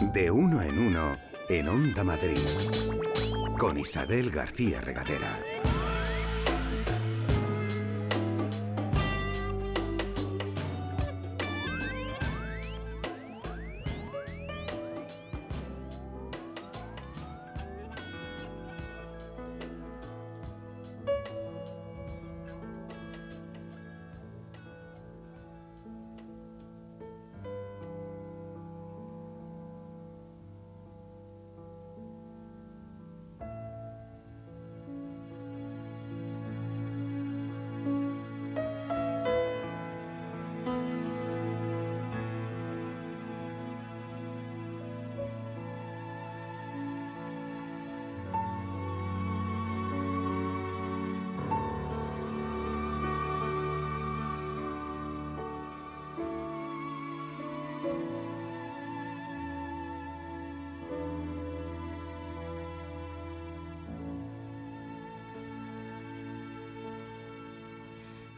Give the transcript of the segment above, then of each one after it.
De uno en uno, en Onda Madrid. Con Isabel García Regadera.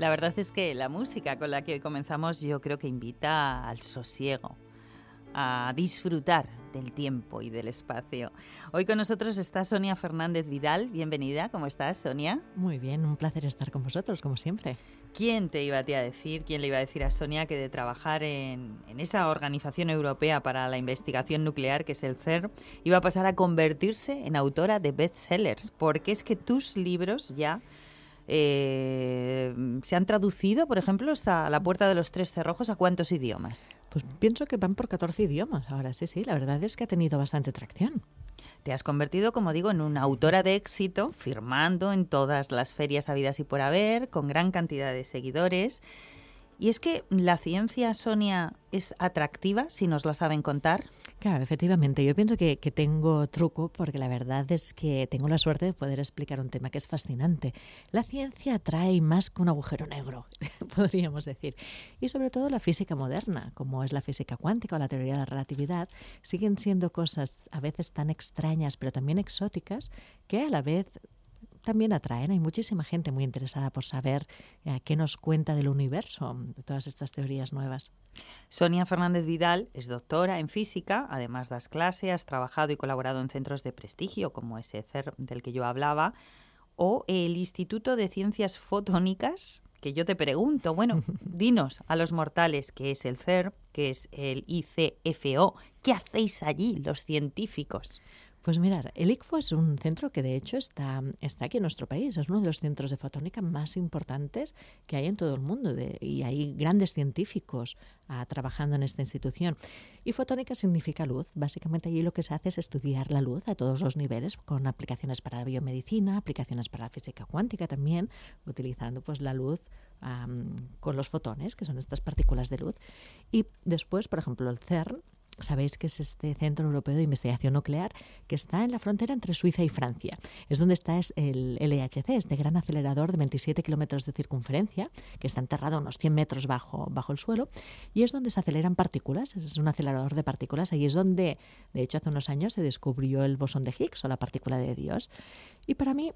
La verdad es que la música con la que comenzamos yo creo que invita al sosiego, a disfrutar del tiempo y del espacio. Hoy con nosotros está Sonia Fernández Vidal. Bienvenida, ¿cómo estás, Sonia? Muy bien, un placer estar con vosotros, como siempre. ¿Quién te iba a, ti a decir, quién le iba a decir a Sonia que de trabajar en, en esa organización europea para la investigación nuclear, que es el CERN, iba a pasar a convertirse en autora de bestsellers? Porque es que tus libros ya eh, ¿Se han traducido, por ejemplo, hasta La Puerta de los Tres Cerrojos a cuántos idiomas? Pues pienso que van por 14 idiomas ahora, sí, sí. La verdad es que ha tenido bastante tracción. Te has convertido, como digo, en una autora de éxito, firmando en todas las ferias habidas y por haber, con gran cantidad de seguidores. Y es que la ciencia, Sonia, es atractiva si nos la saben contar. Claro, efectivamente. Yo pienso que, tengo truco porque la verdad es que tengo la suerte de poder explicar un tema que es fascinante. La ciencia atrae más que un agujero negro, podríamos decir. Y sobre todo la física moderna, como es la física cuántica o la teoría de la relatividad, siguen siendo cosas a veces tan extrañas pero también exóticas que a la vez también atraen. Hay muchísima gente muy interesada por saber eh, qué nos cuenta del universo, de todas estas teorías nuevas. Sonia Fernández Vidal es doctora en física, además das clase, has trabajado y colaborado en centros de prestigio como ese CER del que yo hablaba, o el Instituto de Ciencias Fotónicas, que yo te pregunto, bueno, dinos a los mortales qué es el CER, qué es el ICFO, ¿qué hacéis allí los científicos? Pues mirar, el ICFO es un centro que de hecho está, está aquí en nuestro país, es uno de los centros de fotónica más importantes que hay en todo el mundo y hay grandes científicos uh, trabajando en esta institución. Y fotónica significa luz, básicamente allí lo que se hace es estudiar la luz a todos los niveles con aplicaciones para la biomedicina, aplicaciones para la física cuántica también, utilizando pues la luz con los fotones, que son estas partículas de luz. Y después, por ejemplo, el CERN Sabéis que es este Centro Europeo de Investigación Nuclear que está en la frontera entre Suiza y Francia. Es donde está el LHC, este gran acelerador de 27 kilómetros de circunferencia, que está enterrado unos 100 metros bajo, bajo el suelo, y es donde se aceleran partículas. Es un acelerador de partículas. Ahí es donde, de hecho, hace unos años se descubrió el bosón de Higgs o la partícula de Dios. Y para mí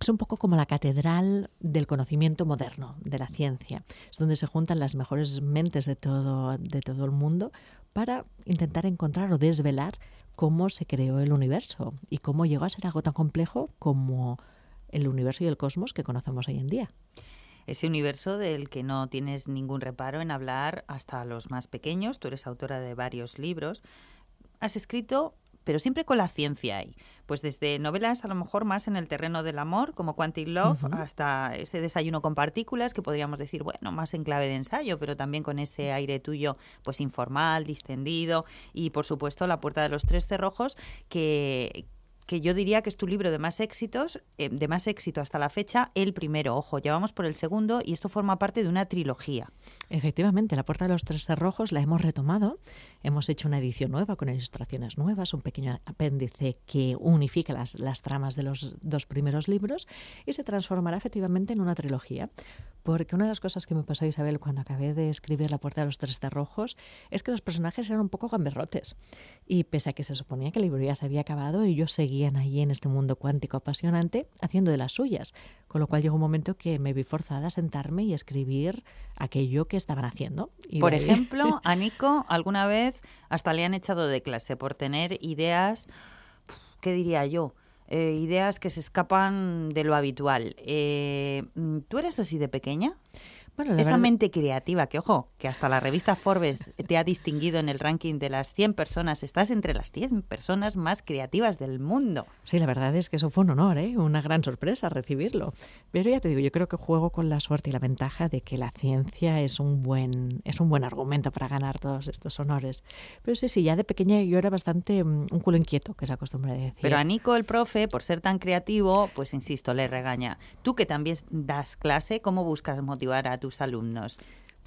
es un poco como la catedral del conocimiento moderno, de la ciencia. Es donde se juntan las mejores mentes de todo, de todo el mundo para intentar encontrar o desvelar cómo se creó el universo y cómo llegó a ser algo tan complejo como el universo y el cosmos que conocemos hoy en día. Ese universo del que no tienes ningún reparo en hablar hasta los más pequeños. Tú eres autora de varios libros. Has escrito pero siempre con la ciencia ahí. Pues desde novelas a lo mejor más en el terreno del amor, como Quantic Love, uh -huh. hasta ese desayuno con partículas, que podríamos decir, bueno, más en clave de ensayo, pero también con ese aire tuyo, pues informal, distendido, y por supuesto La Puerta de los Tres Cerrojos, que que yo diría que es tu libro de más éxitos, eh, de más éxito hasta la fecha, el primero. Ojo, ya vamos por el segundo y esto forma parte de una trilogía. Efectivamente, La Puerta de los Tres Cerrojos la hemos retomado. Hemos hecho una edición nueva con ilustraciones nuevas, un pequeño apéndice que unifica las, las tramas de los dos primeros libros y se transformará efectivamente en una trilogía. porque una de las cosas que me pasó, Isabel, cuando acabé de escribir La puerta de los tres cerrojos, es que los personajes eran un poco gamberrotes. Y pese a que se suponía que el libro ya se había acabado, ellos seguían ahí en este mundo cuántico apasionante, haciendo de las suyas. Con lo cual llegó un momento que me vi forzada a sentarme y escribir aquello que estaban haciendo. por ejemplo, a Nico alguna vez hasta le han echado de clase por tener ideas, ¿qué diría yo? Eh, ideas que se escapan de lo habitual. Eh, ¿Tú eres así de pequeña? Esa mente creativa, que ojo, que hasta la revista Forbes te ha distinguido en el ranking de las 100 personas, estás entre las 100 personas más creativas del mundo. Sí, la verdad es que eso fue un honor, ¿eh? una gran sorpresa recibirlo. Pero ya te digo, yo creo que juego con la suerte y la ventaja de que la ciencia es un buen, es un buen argumento para ganar todos estos honores. Pero sí, sí, ya de pequeña yo era bastante mm, un culo inquieto, que se acostumbra a decir. Pero a Nico, el profe, por ser tan creativo, pues insisto, le regaña. Tú que también das clase, ¿cómo buscas motivar a tus alumnos?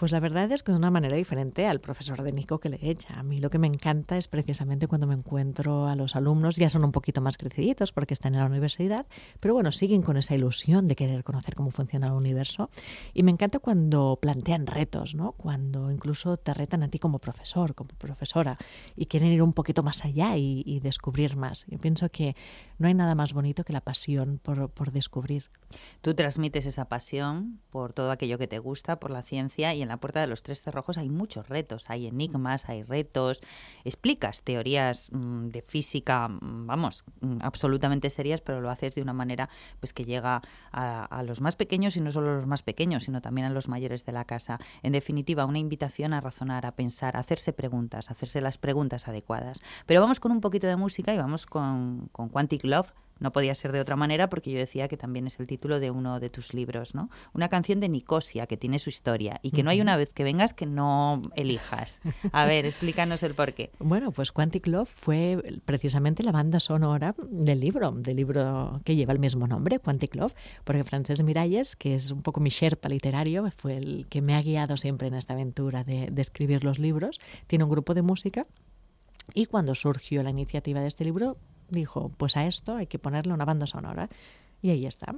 Pues la verdad es que de una manera diferente al profesor de Nico que le echa. A mí lo que me encanta es precisamente cuando me encuentro a los alumnos, ya son un poquito más creciditos porque están en la universidad, pero bueno, siguen con esa ilusión de querer conocer cómo funciona el universo. Y me encanta cuando plantean retos, ¿no? Cuando incluso te retan a ti como profesor, como profesora, y quieren ir un poquito más allá y, descubrir más. Yo pienso que no hay nada más bonito que la pasión por, por descubrir. Tú transmites esa pasión por todo aquello que te gusta, por la ciencia y en la puerta de los tres cerrojos hay muchos retos, hay enigmas, hay retos, explicas teorías mm, de física, mm, vamos, mm, absolutamente serias, pero lo haces de una manera pues que llega a, los más pequeños y no solo a los más pequeños, sino también a los mayores de la casa. En definitiva, una invitación a razonar, a pensar, a hacerse preguntas, a hacerse las preguntas adecuadas. Pero vamos con un poquito de música y vamos con, con Quantic Love no podía ser de otra manera porque yo decía que también es el título de uno de tus libros, ¿no? Una canción de Nicosia que tiene su historia y que no hay una vez que vengas que no elijas. A ver, explícanos el porqué. Bueno, pues Quantic Love fue precisamente la banda sonora del libro, del libro que lleva el mismo nombre, Quantic Love, porque Francesc Miralles, que es un poco mi sherpa literario, fue el que me ha guiado siempre en esta aventura de, de escribir los libros, tiene un grupo de música y cuando surgió la iniciativa de este libro, dijo, pues a esto hay que ponerle una banda sonora. Y ahí está.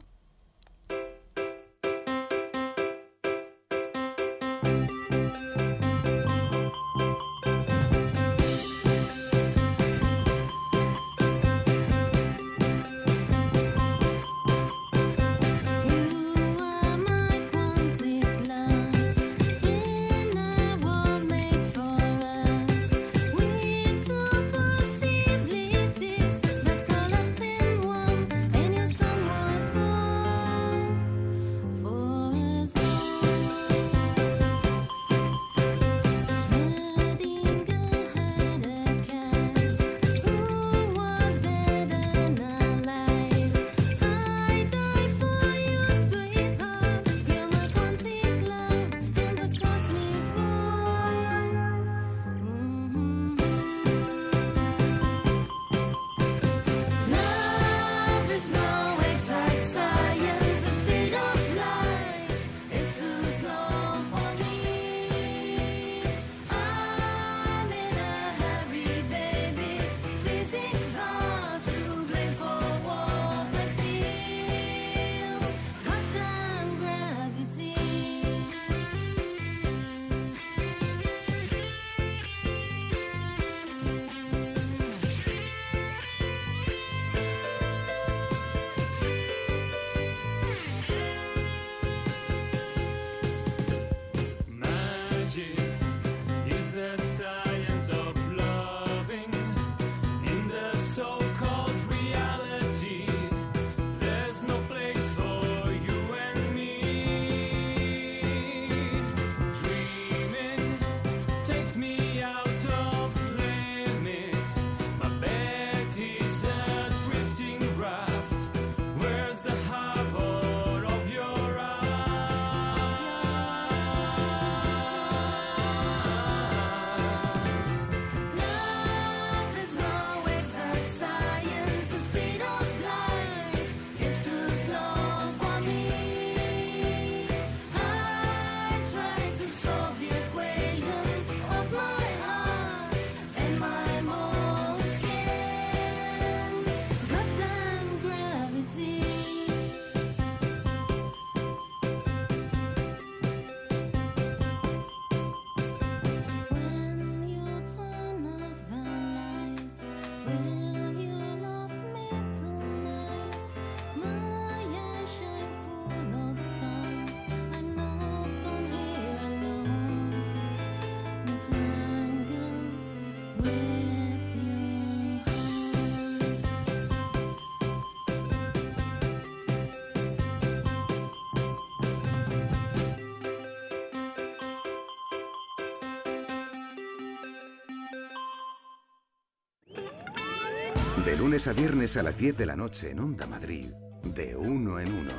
Lunes a viernes a las 10 de la noche en Onda Madrid, de uno en uno,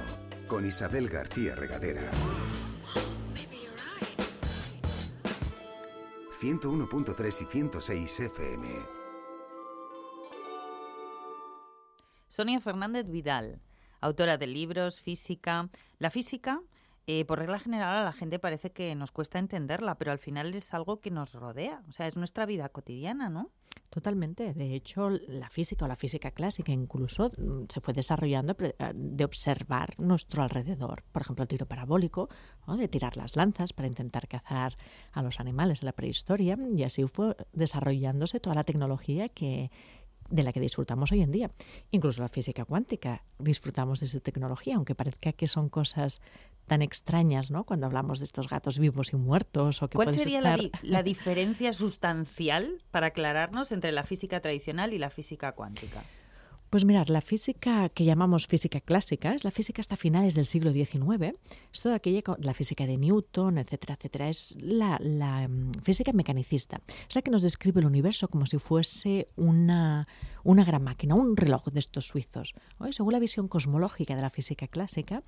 con Isabel García Regadera. 101.3 y 106 FM. Sonia Fernández Vidal, autora de libros, física. La física eh, por regla general a la gente parece que nos cuesta entenderla, pero al final es algo que nos rodea, o sea, es nuestra vida cotidiana, ¿no? Totalmente. De hecho, la física o la física clásica incluso mm, se fue desarrollando eh, de observar nuestro alrededor. Por ejemplo, el tiro parabólico, de tirar las lanzas para intentar cazar a los animales en la prehistoria, y así fue desarrollándose toda la tecnología que, de la que disfrutamos hoy en día. Incluso la física cuántica disfrutamos de esa tecnología, aunque parezca que son cosas tan extrañas, ¿no? Cuando hablamos de estos gatos vivos y muertos. O que ¿Cuál sería la, la diferencia sustancial para aclararnos entre la física tradicional y la física cuántica? Pues mirar, la física que llamamos física clásica es la física hasta finales del siglo XIX. Es toda aquella, la física de Newton, etcétera, etcétera. Es la, mm, física mecanicista. Es la que nos describe el universo como si fuese una, una gran máquina, un reloj de estos suizos. Según la visión cosmológica de la física clásica,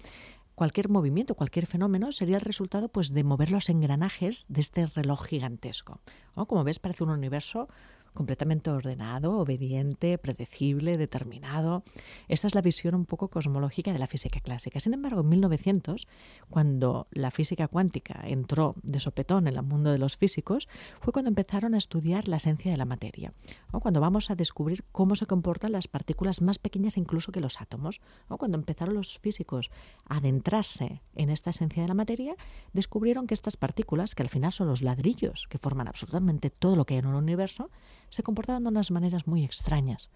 cualquier movimiento, cualquier fenómeno sería el resultado pues, de mover los engranajes de este reloj gigantesco. Como ves, parece un universo completamente ordenado, obediente, predecible, determinado. Esa es la visión un poco cosmológica de la física clásica. Sin embargo, en 1900, cuando la física cuántica entró de sopetón en el mundo de los físicos, fue cuando empezaron a estudiar la esencia de la materia, o cuando vamos a descubrir cómo se comportan las partículas más pequeñas incluso que los átomos, o cuando empezaron los físicos a adentrarse en esta esencia de la materia, descubrieron que estas partículas, que al final son los ladrillos que forman absolutamente todo lo que hay en el universo, se comportaban de unas maneras muy extrañas.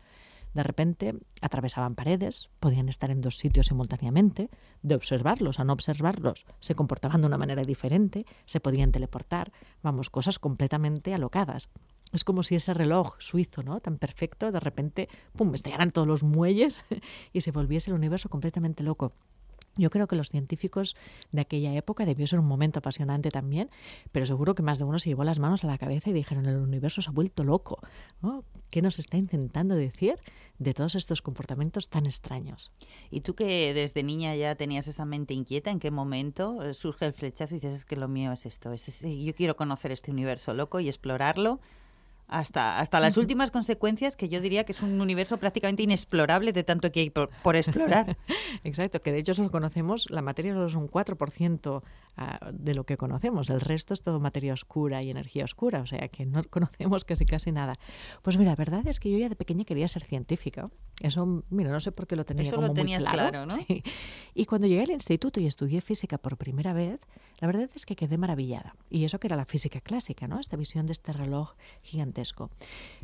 De repente atravesaban paredes, podían estar en dos sitios simultáneamente, de observarlos a no observarlos, se comportaban de una manera diferente, se podían teleportar, vamos, cosas completamente alocadas. Es como si ese reloj suizo, ¿no? Tan perfecto, de repente, pum, estallaran todos los muelles y se volviese el universo completamente loco. Yo creo que los científicos de aquella época debió ser un momento apasionante también, pero seguro que más de uno se llevó las manos a la cabeza y dijeron, el universo se ha vuelto loco. ¿Qué nos está intentando decir de todos estos comportamientos tan extraños? Y tú que desde niña ya tenías esa mente inquieta, ¿en qué momento eh, surge el flechazo y dices, es que lo mío es esto, yo quiero conocer este universo loco y explorarlo? Hasta, hasta las últimas consecuencias, que yo diría que es un universo prácticamente inexplorable de tanto que hay por, explorar. Exacto, que de hecho solo conocemos, la materia solo es un 4% ah, de lo que conocemos, el resto es todo materia oscura y energía oscura, o sea que no conocemos casi casi nada. Pues mira, la verdad es que yo ya de pequeña quería ser científica. Eso, mira, no sé por qué lo tenía Eso como lo tenías muy claro, ¿no? Y cuando llegué al instituto y estudié física por primera vez, la verdad es que quedé maravillada. Y eso que era la física clásica, ¿no? Esta visión de este reloj gigantesco.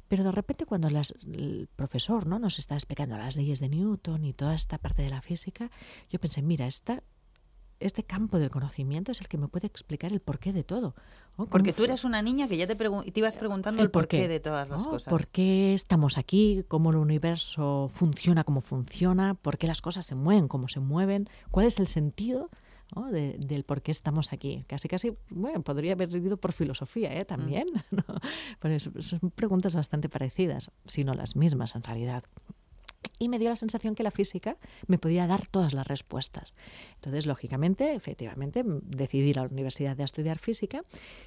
Pero de repente cuando el profesor ¿no? nos está explicando las leyes de Newton y toda esta parte de la física, yo pensé, mira, esta, este campo del conocimiento es el que me puede explicar el porqué de todo. Porque tú eras una niña que ya te, te ibas preguntando el, porqué, de todas las cosas. ¿Por qué estamos aquí? ¿Cómo el universo funciona como funciona? ¿Por qué las cosas se mueven como se mueven? ¿Cuál es el sentido? Del por qué estamos aquí. Casi, casi, bueno, podría haber sido por filosofía ¿eh? también. ¿no? son preguntas bastante parecidas, si no las mismas en realidad y me dio la sensación que la física me podía dar todas las respuestas. Entonces, lógicamente, efectivamente, decidí ir a la universidad de estudiar física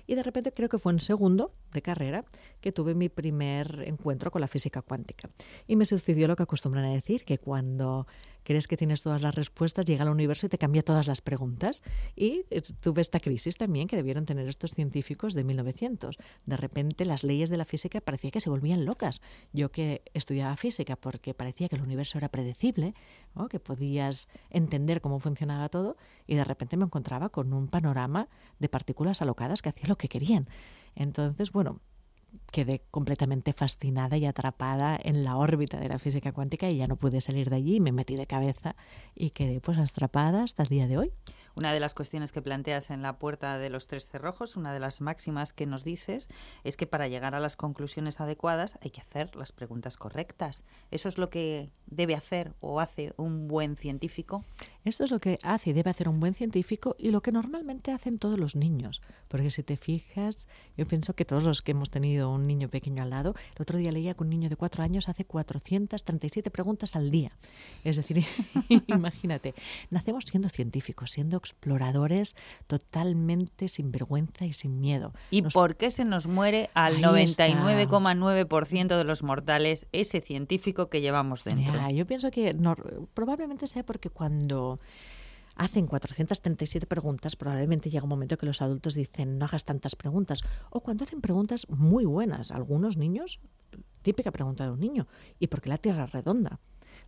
y de repente creo que fue en segundo de carrera que tuve mi primer encuentro con la física cuántica. Y me sucedió lo que acostumbran a decir, que cuando crees que tienes todas las respuestas, llega al universo y te cambia todas las preguntas. Y tuve esta crisis también que debieron tener estos científicos de 1900. De repente las leyes de la física parecía que se volvían locas. Yo que estudiaba física porque parecía que el universo era predecible, que podías entender cómo funcionaba todo, y de repente me encontraba con un panorama de partículas alocadas que hacían lo que querían. Entonces, bueno, quedé completamente fascinada y atrapada en la órbita de la física cuántica y ya no pude salir de allí, me metí de cabeza y quedé pues atrapada hasta el día de hoy. Una de las cuestiones que planteas en la puerta de los tres cerrojos, una de las máximas que nos dices, es que para llegar a las conclusiones adecuadas hay que hacer las preguntas correctas. ¿Eso es lo que debe hacer o hace un buen científico? Esto es lo que hace y debe hacer un buen científico y lo que normalmente hacen todos los niños. Porque si te fijas, yo pienso que todos los que hemos tenido un niño pequeño al lado, el otro día leía que un niño de cuatro años hace 437 preguntas al día. Es decir, imagínate, nacemos siendo científicos, siendo exploradores totalmente sin vergüenza y sin miedo. ¿Y por qué se nos muere al 99,9% de los mortales ese científico que llevamos dentro? yo pienso que probablemente sea porque cuando hacen 437 preguntas, probablemente llega un momento que los adultos dicen no hagas tantas preguntas. O cuando hacen preguntas muy buenas, algunos niños, típica pregunta de un niño, ¿y por qué la Tierra es redonda?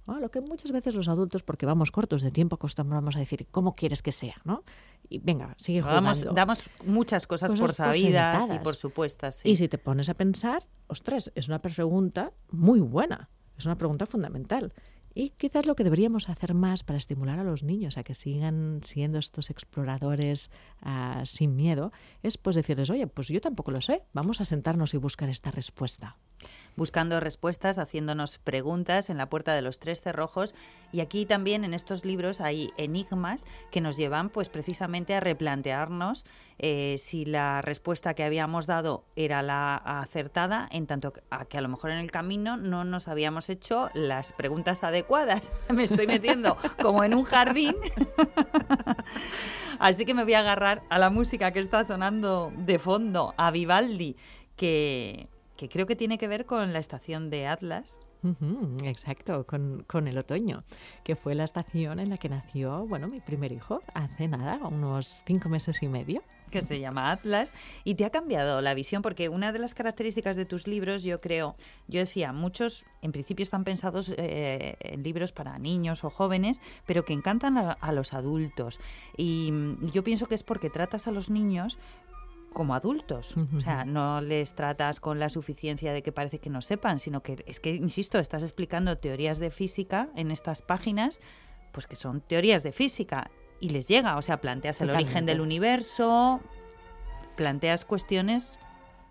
lo que muchas veces los adultos, porque vamos cortos de tiempo, acostumbramos a decir, ¿cómo quieres que sea? ¿no? Y venga, sigue jugando. Damos, muchas cosas, por sabidas y por supuestas. Y si te pones a pensar, ostras, es una pregunta muy buena, es una pregunta fundamental. Y quizás lo que deberíamos hacer más para estimular a los niños a que sigan siendo estos exploradores ah, sin miedo es pues decirles, oye, pues yo tampoco lo sé, vamos a sentarnos y buscar esta respuesta buscando respuestas, haciéndonos preguntas en la puerta de los tres cerrojos. Y aquí también en estos libros hay enigmas que nos llevan pues precisamente a replantearnos eh, si la respuesta que habíamos dado era la acertada, en tanto a que a lo mejor en el camino no nos habíamos hecho las preguntas adecuadas. Me estoy metiendo como en un jardín. Así que me voy a agarrar a la música que está sonando de fondo, a Vivaldi, que que creo que tiene que ver con la estación de Atlas. exacto, con, con, el otoño, que fue la estación en la que nació, bueno, mi primer hijo, hace nada, unos cinco meses y medio. Que se llama Atlas. Y te ha cambiado la visión, porque una de las características de tus libros, yo creo, yo decía, muchos en principio están pensados eh, en libros para niños o jóvenes, pero que encantan a, a los adultos. Y yo pienso que es porque tratas a los niños como adultos. O sea, no les tratas con la suficiencia de que parece que no sepan, sino que es que, insisto, estás explicando teorías de física en estas páginas, pues que son teorías de física y les llega. O sea, planteas el origen del universo, planteas cuestiones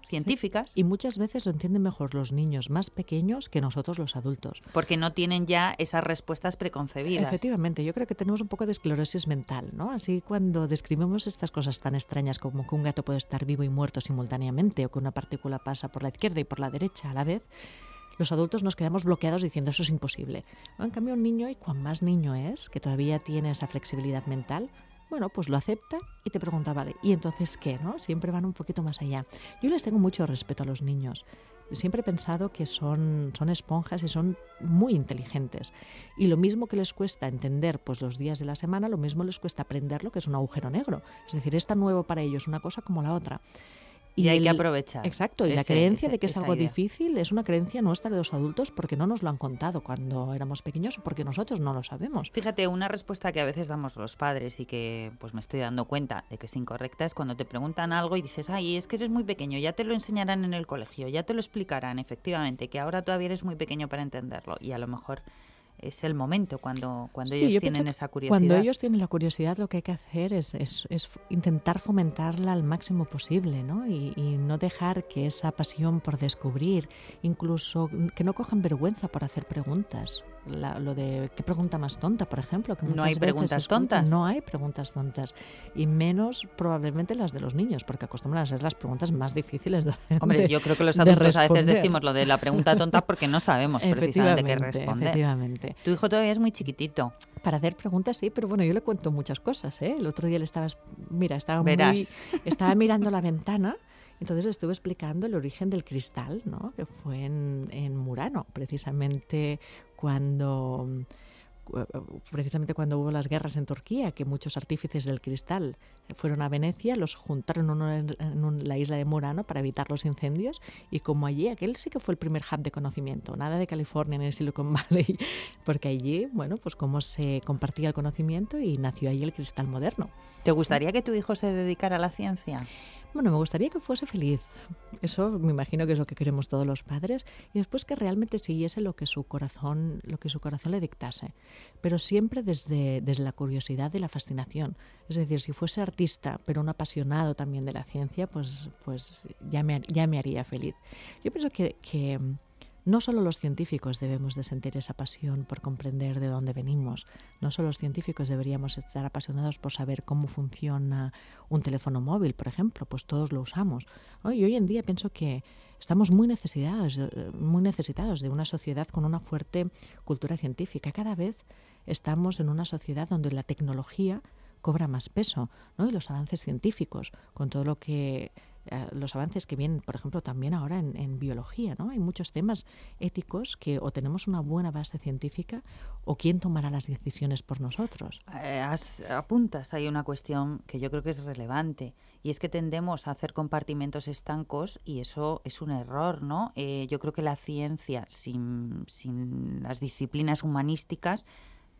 científicas. Y muchas veces lo entienden mejor los niños más pequeños que nosotros los adultos. Porque no tienen ya esas respuestas preconcebidas. Efectivamente, yo creo que tenemos un poco de esclerosis mental, ¿no? Así cuando describimos estas cosas tan extrañas como que un gato puede estar vivo y muerto simultáneamente o que una partícula pasa por la izquierda y por la derecha a la vez, los adultos nos quedamos bloqueados diciendo eso es imposible. En cambio, un niño, y cuan más niño es, que todavía tiene esa flexibilidad mental, bueno, pues lo acepta y te pregunta, vale, ¿y entonces qué? ¿no? Siempre van un poquito más allá. Yo les tengo mucho respeto a los niños. Siempre he pensado que son, son esponjas y son muy inteligentes. Y lo mismo que les cuesta entender pues, los días de la semana, lo mismo les cuesta aprender lo que es un agujero negro. Es decir, es tan nuevo para ellos una cosa como la otra. Y, hay que aprovechar. Exacto, y la creencia de que es algo difícil es una creencia nuestra de los adultos porque no nos lo han contado cuando éramos pequeños o porque nosotros no lo sabemos. Fíjate, una respuesta que a veces damos los padres y que pues me estoy dando cuenta de que es incorrecta es cuando te preguntan algo y dices, ay, es que eres muy pequeño, ya te lo enseñarán en el colegio, ya te lo explicarán, efectivamente, que ahora todavía eres muy pequeño para entenderlo y a lo mejor es el momento cuando, cuando ellos tienen esa curiosidad. Cuando ellos tienen la curiosidad, lo que hay que hacer es, es, intentar fomentarla al máximo posible, ¿no? Y, y, no dejar que esa pasión por descubrir, incluso que no cojan vergüenza por hacer preguntas lo de qué pregunta más tonta, por ejemplo. Que no hay preguntas tontas. No hay preguntas tontas. Y menos probablemente las de los niños, porque acostumbran a ser las preguntas más difíciles de Hombre, yo creo que los adultos a veces decimos lo de la pregunta tonta porque no sabemos precisamente qué responder. Efectivamente. Tu hijo todavía es muy chiquitito. Para hacer preguntas, sí, pero bueno, yo le cuento muchas cosas. ¿eh? El otro día le estaba, mira, estaba, muy, estaba mirando la ventana entonces estuve explicando el origen del cristal, ¿no? que fue en, en Murano, precisamente cuando precisamente cuando hubo las guerras en Turquía, que muchos artífices del cristal fueron a Venecia, los juntaron en, la isla de Murano para evitar los incendios y como allí, aquel sí que fue el primer hub de conocimiento, nada de California ni de Silicon Valley, porque allí, bueno, pues cómo se compartía el conocimiento y nació allí el cristal moderno. ¿Te gustaría que tu hijo se dedicara a la ciencia? Bueno, me gustaría que fuese feliz. Eso me imagino que es lo que queremos todos los padres y después que realmente siguiese lo que su corazón, lo que su corazón le dictase, pero siempre desde, desde la curiosidad y la fascinación. Es decir, si fuese artista, pero un apasionado también de la ciencia, pues, pues ya, me, ya me haría feliz. Yo pienso que, que no solo los científicos debemos de sentir esa pasión por comprender de dónde venimos, no solo los científicos deberíamos estar apasionados por saber cómo funciona un teléfono móvil, por ejemplo, pues todos lo usamos. Y hoy en día pienso que estamos muy necesitados, muy necesitados de una sociedad con una fuerte cultura científica. Cada vez estamos en una sociedad donde la tecnología cobra más peso, ¿no? Y los avances científicos, con todo lo que eh, los avances que vienen, por ejemplo, también ahora en, biología, ¿no? Hay muchos temas éticos que o tenemos una buena base científica o quién tomará las decisiones por nosotros. Eh, apuntas hay una cuestión que yo creo que es relevante y es que tendemos a hacer compartimentos estancos y eso es un error, ¿no? Eh, yo creo que la ciencia sin, sin las disciplinas humanísticas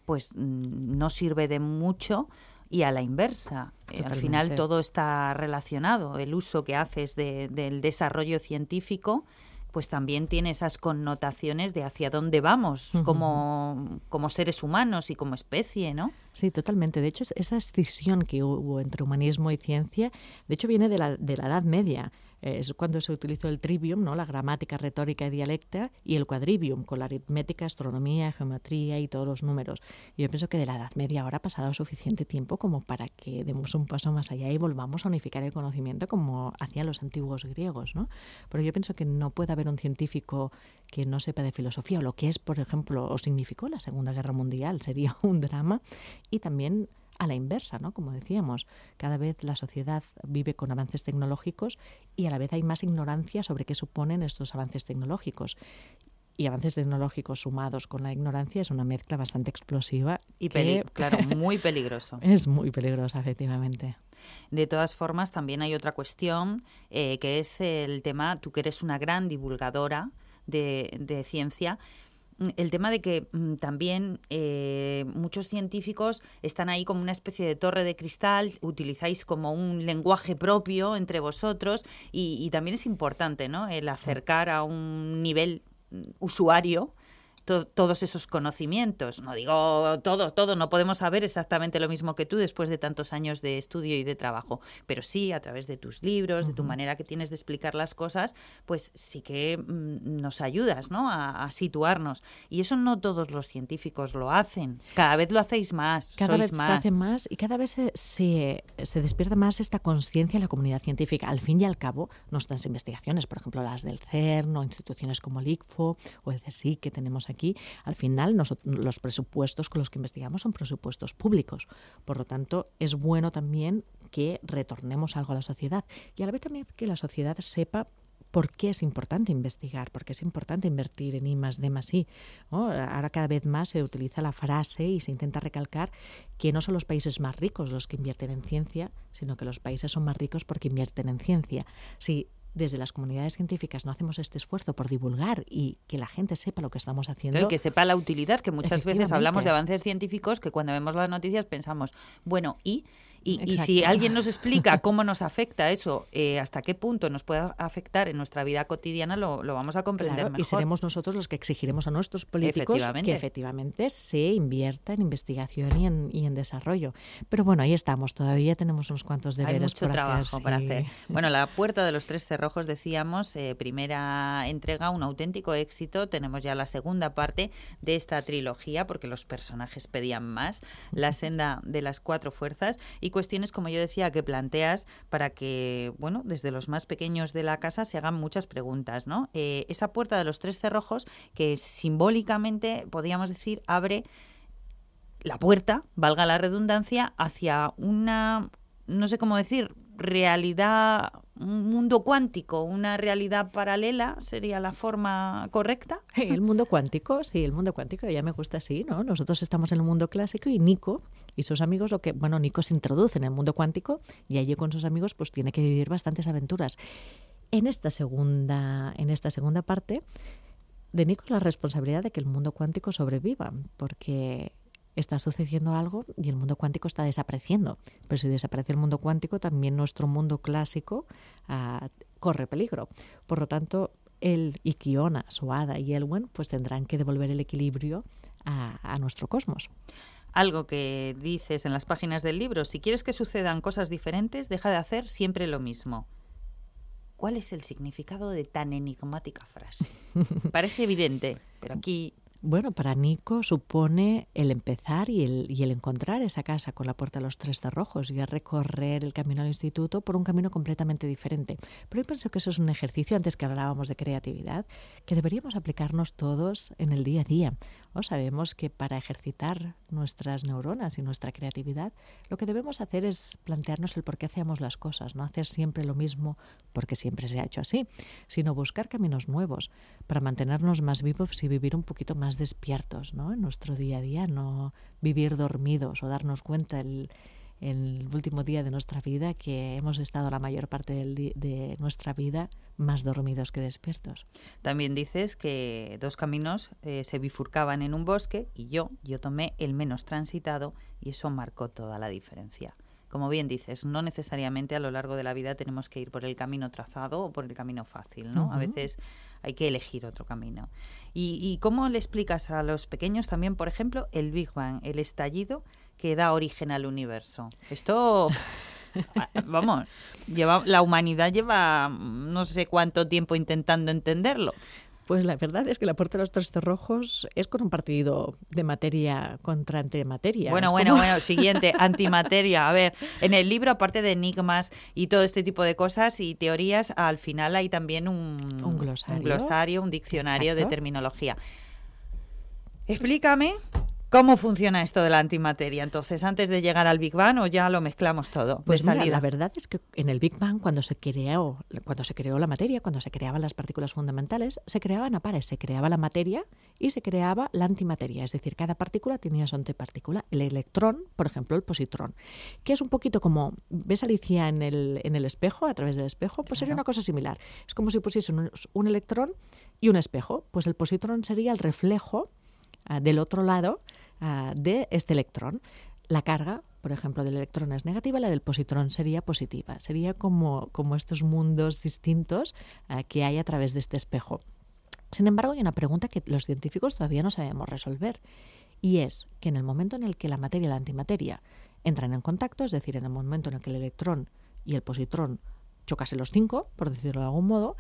pues mm, no sirve de mucho y a la inversa. Eh, al final todo está relacionado. El uso que haces del desarrollo científico pues también tiene esas connotaciones de hacia dónde vamos como, como seres humanos y como especie, ¿no? Sí, totalmente. De hecho, esa escisión que hubo entre humanismo y ciencia, de hecho, viene de la, de la Edad Media es cuando se utilizó el trivium, ¿no? la gramática, retórica y dialecta, y el quadrivium, con la aritmética, astronomía, geometría y todos los números. yo pienso que de la Edad Media ahora ha pasado suficiente tiempo como para que demos un paso más allá y volvamos a unificar el conocimiento como hacían los antiguos griegos. ¿no? Pero yo pienso que no puede haber un científico que no sepa de filosofía, o lo que es, por ejemplo, o significó la Segunda Guerra Mundial, sería un drama, y también a la inversa, ¿no? Como decíamos, cada vez la sociedad vive con avances tecnológicos y a la vez hay más ignorancia sobre qué suponen estos avances tecnológicos. Y avances tecnológicos sumados con la ignorancia es una mezcla bastante explosiva. Y claro, muy peligroso. Es muy peligrosa, efectivamente. De todas formas, también hay otra cuestión eh, que es el tema, tú que eres una gran divulgadora de, de ciencia, el tema de que mm, también eh, muchos científicos están ahí como una especie de torre de cristal, utilizáis como un lenguaje propio entre vosotros y, también es importante, ¿no? El acercar a un nivel mm, todos esos conocimientos. No digo todo, todo, no podemos saber exactamente lo mismo que tú después de tantos años de estudio y de trabajo, pero sí a través de tus libros, de tu manera que tienes de explicar las cosas, pues sí que mm, nos ayudas ¿no? A, situarnos. Y eso no todos los científicos lo hacen. Cada vez lo hacéis más. Cada vez más. se hace más y cada vez se, se, despierta más esta conciencia en la comunidad científica. Al fin y al cabo, nuestras investigaciones, por ejemplo las del CERN o instituciones como el ICFO o el CSIC que tenemos aquí, al final los presupuestos con los que investigamos son presupuestos públicos. Por lo tanto, es bueno también que retornemos algo a la sociedad y a la vez también que la sociedad sepa por qué es importante investigar, por qué es importante invertir en I más D I. Ahora cada vez más se utiliza la frase y se intenta recalcar que no son los países más ricos los que invierten en ciencia, sino que los países son más ricos porque invierten en ciencia. Desde las comunidades científicas no hacemos este esfuerzo por divulgar y que la gente sepa lo que estamos haciendo. y que sepa la utilidad, que muchas veces hablamos de avances científicos que cuando vemos las noticias pensamos, bueno, ¿y? Y, si alguien nos explica cómo nos afecta eso, eh, hasta qué punto nos puede afectar en nuestra vida cotidiana, lo, vamos a comprender mejor. Y seremos nosotros los que exigiremos a nuestros políticos que efectivamente se invierta en investigación y en, y en, desarrollo. Pero bueno, ahí estamos, todavía tenemos unos cuantos deberes Hay mucho trabajo para hacer. Bueno, La Puerta de los Tres Cerrojos, decíamos, eh, primera entrega, un auténtico éxito. Tenemos ya la segunda parte de esta trilogía, porque los personajes pedían más. La senda de las cuatro fuerzas. Y cuestiones, como yo decía, que planteas para que, bueno, desde los más pequeños de la casa se hagan muchas preguntas, ¿no? Eh, esa puerta de los tres cerrojos que simbólicamente, podríamos decir, abre la puerta, valga la redundancia, hacia una, no sé cómo decir, realidad, un mundo cuántico, una realidad paralela, sería la forma correcta. El mundo cuántico, sí, el mundo cuántico, ya me gusta así, ¿no? Nosotros estamos en el mundo clásico y Nico y sus amigos, lo que, bueno, Nico se introduce en el mundo cuántico y allí con sus amigos pues tiene que vivir bastantes aventuras. En esta segunda, en esta segunda parte, de Nico la responsabilidad de que el mundo cuántico sobreviva, porque está sucediendo algo y el mundo cuántico está desapareciendo. Pero si desaparece el mundo cuántico, también nuestro mundo clásico ah, corre peligro. Por lo tanto, él y Kiona, Suada y Elwen, pues tendrán que devolver el equilibrio a, a nuestro cosmos algo que dices en las páginas del libro, si quieres que sucedan cosas diferentes, deja de hacer siempre lo mismo. ¿Cuál es el significado de tan enigmática frase? Parece evidente, pero aquí bueno, para Nico supone el empezar y el, y el encontrar esa casa con la puerta de los tres cerrojos y el recorrer el camino al instituto por un camino completamente diferente. Pero yo pienso que eso es un ejercicio, antes que hablábamos de creatividad, que deberíamos aplicarnos todos en el día a día. O sabemos que para ejercitar nuestras neuronas y nuestra creatividad, lo que debemos hacer es plantearnos el por qué hacemos las cosas, no hacer siempre lo mismo porque siempre se ha hecho así, sino buscar caminos nuevos para mantenernos más vivos y vivir un poquito más despiertos ¿no? en nuestro día a día, no vivir dormidos o darnos cuenta el, el último día de nuestra vida que hemos estado la mayor parte de nuestra vida más dormidos que despiertos. También dices que dos caminos eh, se bifurcaban en un bosque y yo, yo tomé el menos transitado y eso marcó toda la diferencia. Como bien dices, no necesariamente a lo largo de la vida tenemos que ir por el camino trazado o por el camino fácil, ¿no? A veces hay que elegir otro camino. ¿Y, ¿Y cómo le explicas a los pequeños también, por ejemplo, el Big Bang, el estallido que da origen al universo? Esto vamos, lleva, la humanidad lleva no sé cuánto tiempo intentando entenderlo. Pues la verdad es que la puerta de los tres cerrojos es con un partido de materia contra antimateria. Bueno, bueno, bueno, siguiente, antimateria. A ver, en el libro, aparte de enigmas y todo este tipo de cosas y teorías, al final hay también un, un glosario, un, glosario, un diccionario de terminología. Explícame ¿Cómo funciona esto de la antimateria? Entonces, antes de llegar al Big Bang o ya lo mezclamos todo. Pues la verdad es que en el Big Bang, cuando se creó, cuando se creó la materia, cuando se creaban las partículas fundamentales, se creaban a pares, se creaba la materia y se creaba la antimateria. Es decir, cada partícula tenía su antipartícula. El electrón, por ejemplo, el positrón, que es un poquito como, ¿ves Alicia en el, en el espejo, a través del espejo? Pues sería una cosa similar. Es como si pusiese un, un electrón y un espejo. Pues el positrón sería el reflejo ah, del otro lado Ah, de este electrón. La carga, por ejemplo, del electrón es negativa, la del positrón sería positiva. Sería como, como estos mundos distintos ah, que hay a través de este espejo. Sin embargo, hay una pregunta que los científicos todavía no sabemos resolver. Y es que en el momento en el que la materia y la antimateria entran en contacto, es decir, en el momento en el que el electrón y el positrón chocasen los cinco, por decirlo de algún modo,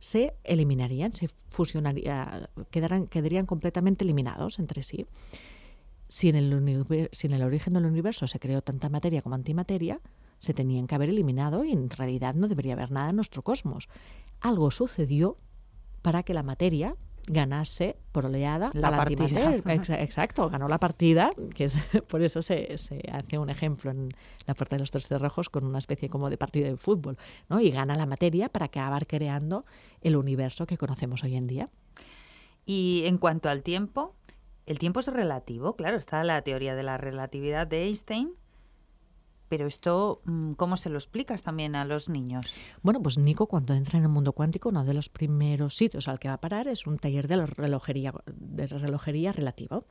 se eliminarían, se fusionarían, quedarían completamente eliminados entre sí si en, el si en el origen del universo se creó tanta materia como antimateria, se tenían que haber eliminado y en realidad no debería haber nada en nuestro cosmos. Algo sucedió para que la materia ganase por oleada la, antimateria. Exacto, ganó la partida, que es por eso se, se, hace un ejemplo en la puerta de los tres cerrojos con una especie como de partido de fútbol, ¿no? Y gana la materia para acabar creando el universo que conocemos hoy en día. Y en cuanto al tiempo, el tiempo es relativo, claro, está la teoría de la relatividad de Einstein, pero esto, mm, ¿cómo se lo explicas también a los niños? Bueno, pues Nico cuando entra en el mundo cuántico, uno de los primeros sitios al que va a parar es un taller de relojería, de relojería relativa.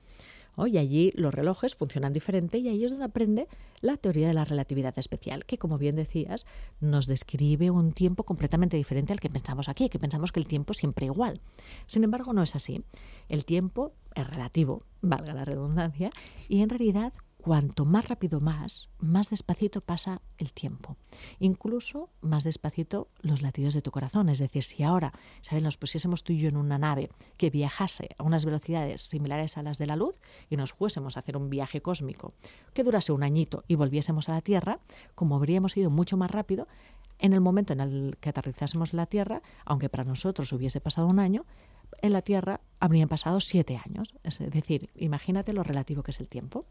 Y allí los relojes funcionan diferente y ahí es donde aprende la teoría de la relatividad especial, que como bien decías, nos describe un tiempo completamente diferente al que pensamos aquí, que pensamos que el tiempo es siempre igual. Sin embargo, no es así. El tiempo es relativo, valga la redundancia, y en realidad cuanto más rápido más, más despacito pasa el tiempo. Incluso más despacito los latidos de tu corazón. Es decir, si ahora, ¿saben? Nos pusiésemos tú y yo en una nave que viajase a unas velocidades similares a las de la luz y nos fuésemos a hacer un viaje cósmico que durase un añito y volviésemos a la Tierra, como habríamos ido mucho más rápido, en el momento en el que aterrizásemos la Tierra, aunque para nosotros hubiese pasado un año, en la Tierra habrían pasado siete años. Es decir, imagínate lo relativo que es el tiempo.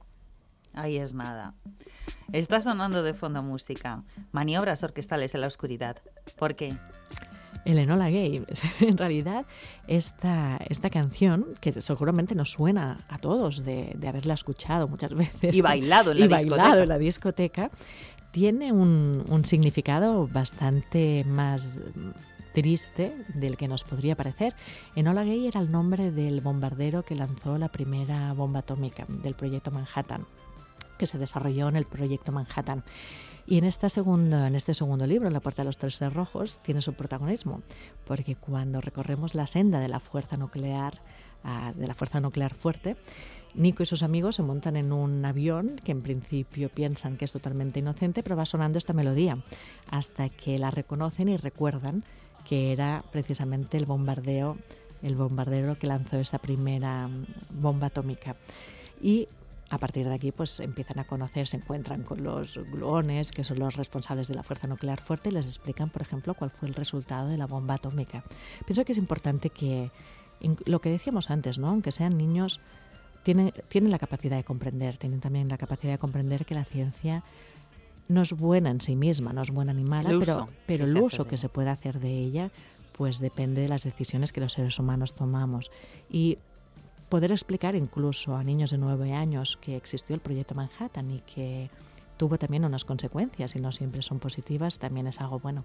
Ahí es nada. Está sonando de fondo música. Maniobras orquestales en la oscuridad. ¿Por qué? El Enola Gay. En realidad, esta, esta canción, que seguramente nos suena a todos de, haberla escuchado muchas veces. Y bailado en la y discoteca. Bailado en la discoteca, tiene un, un significado bastante más triste del que nos podría parecer. Enola Gay era el nombre del bombardero que lanzó la primera bomba atómica del proyecto Manhattan que se desarrolló en el proyecto Manhattan. Y en, esta segundo, en este segundo libro, La Puerta de los Tres Cerrojos, tiene su protagonismo, porque cuando recorremos la senda de la fuerza nuclear, ah, de la fuerza nuclear fuerte, Nico y sus amigos se montan en un avión que en principio piensan que es totalmente inocente, pero va sonando esta melodía hasta que la reconocen y recuerdan que era precisamente el bombardeo, el bombardero que lanzó esa primera mm, bomba atómica. Y a partir de aquí pues empiezan a conocer, se encuentran con los gluones, que son los responsables de la fuerza nuclear fuerte, y les explican, por ejemplo, cuál fue el resultado de la bomba atómica. Pienso que es importante que, lo que decíamos antes, ¿no? aunque sean niños, tienen, tienen la capacidad de comprender, tienen también la capacidad de comprender que la ciencia no es buena en sí misma, no es buena ni mala, pero, pero el uso que se puede hacer de ella pues depende de las decisiones que los seres humanos tomamos. Y poder explicar incluso a niños de nueve años que existió el proyecto Manhattan y que tuvo también unas consecuencias y no siempre son positivas, también es algo bueno.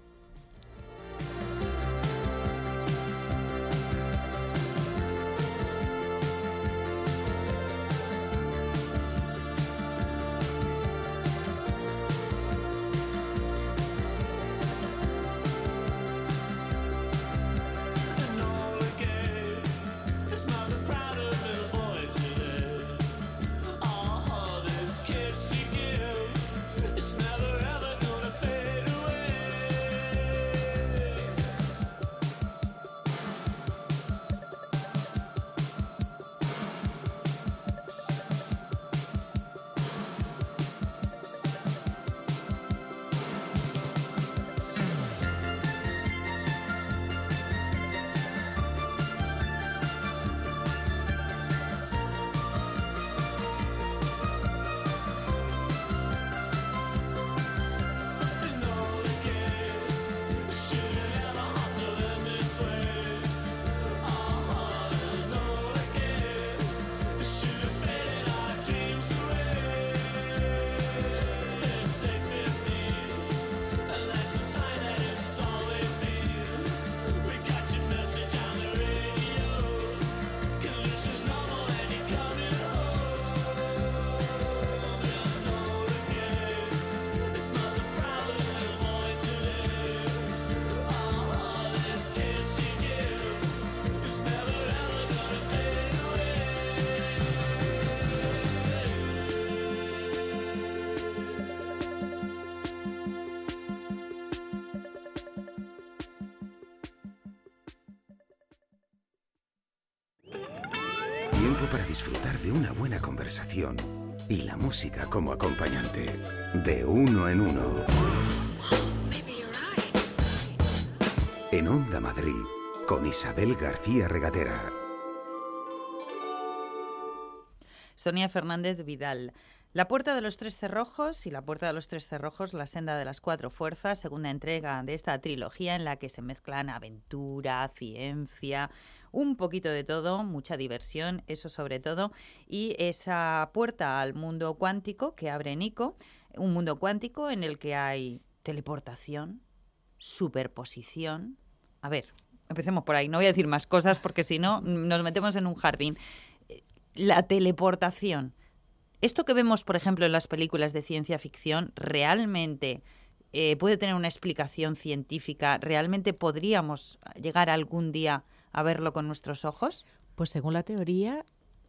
Disfrutar de una buena conversación y la música como acompañante. De uno en uno. En Onda Madrid, con Isabel García Regadera. Sonia Fernández Vidal. La Puerta de los Tres Cerrojos y La Puerta de los Tres Cerrojos, La Senda de las Cuatro Fuerzas, segunda entrega de esta trilogía en la que se mezclan aventura, ciencia, un poquito de todo, mucha diversión, eso sobre todo, y esa puerta al mundo cuántico que abre Nico, un mundo cuántico en el que hay teleportación, superposición. A ver, empecemos por ahí, no voy a decir más cosas porque si no nos metemos en un jardín. La teleportación. Esto que vemos, por ejemplo, en las películas de ciencia ficción, realmente eh, puede tener una explicación científica. ¿Realmente podríamos llegar algún día a verlo con nuestros ojos? Pues según la teoría